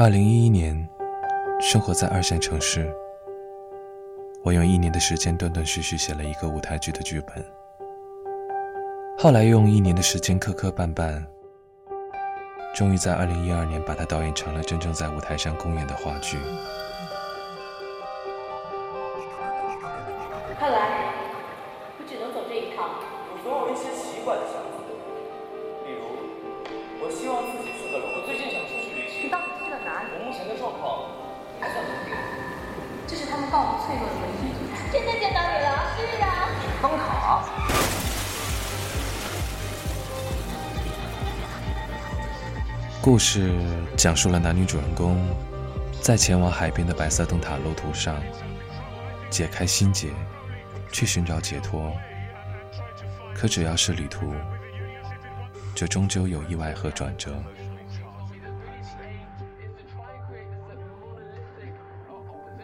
二零一一年，生活在二线城市，我用一年的时间断断续续写了一个舞台剧的剧本，后来用一年的时间磕磕绊绊，终于在二零一二年把它导演成了真正在舞台上公演的话剧。看来我只能走这一趟。我总有一些奇怪的这是他们告脆弱的唯一避难。真的见到你了，是啊。灯塔。故事讲述了男女主人公在前往海边的白色灯塔路途上解开心结，去寻找解脱。可只要是旅途，就终究有意外和转折。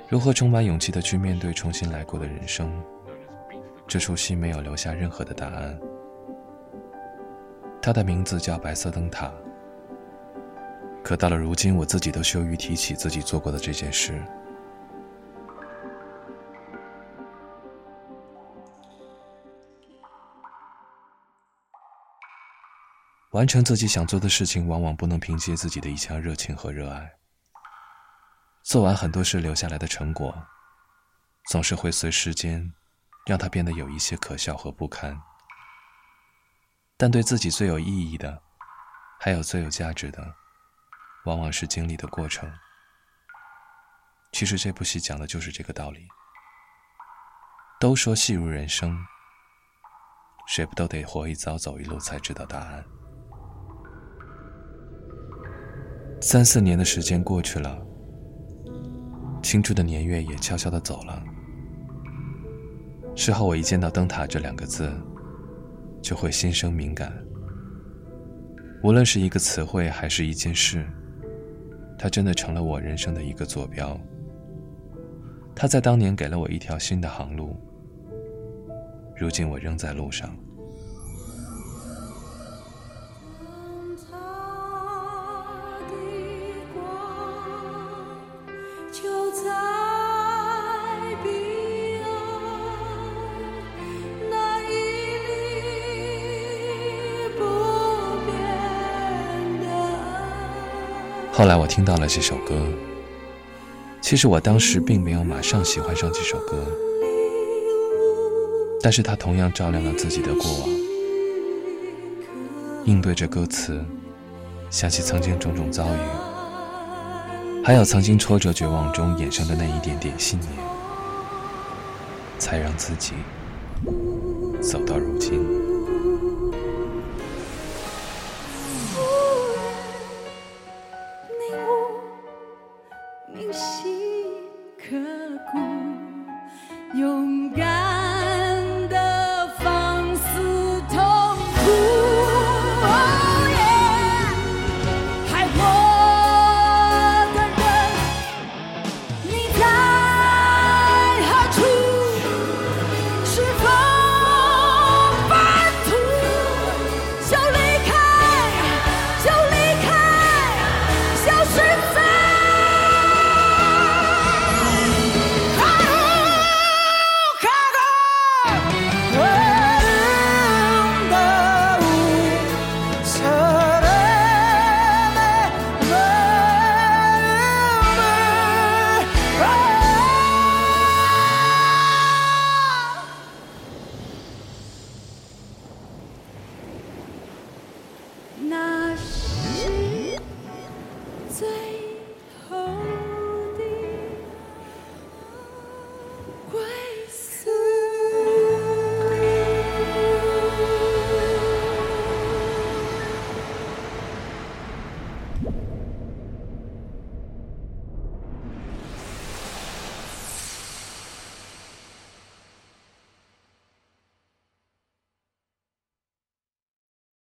如何充满勇气的去面对重新来过的人生？这出戏没有留下任何的答案。它的名字叫《白色灯塔》。可到了如今，我自己都羞于提起自己做过的这件事。完成自己想做的事情，往往不能凭借自己的一腔热情和热爱。做完很多事留下来的成果，总是会随时间，让它变得有一些可笑和不堪。但对自己最有意义的，还有最有价值的。往往是经历的过程。其实这部戏讲的就是这个道理。都说戏如人生，谁不都得活一遭走一路才知道答案？三四年的时间过去了，青春的年月也悄悄的走了。事后我一见到“灯塔”这两个字，就会心生敏感。无论是一个词汇，还是一件事。它真的成了我人生的一个坐标。它在当年给了我一条新的航路，如今我仍在路上。后来我听到了这首歌，其实我当时并没有马上喜欢上这首歌，但是它同样照亮了自己的过往。应对着歌词，想起曾经种种遭遇，还有曾经挫折绝望中衍生的那一点点信念，才让自己走到如今。na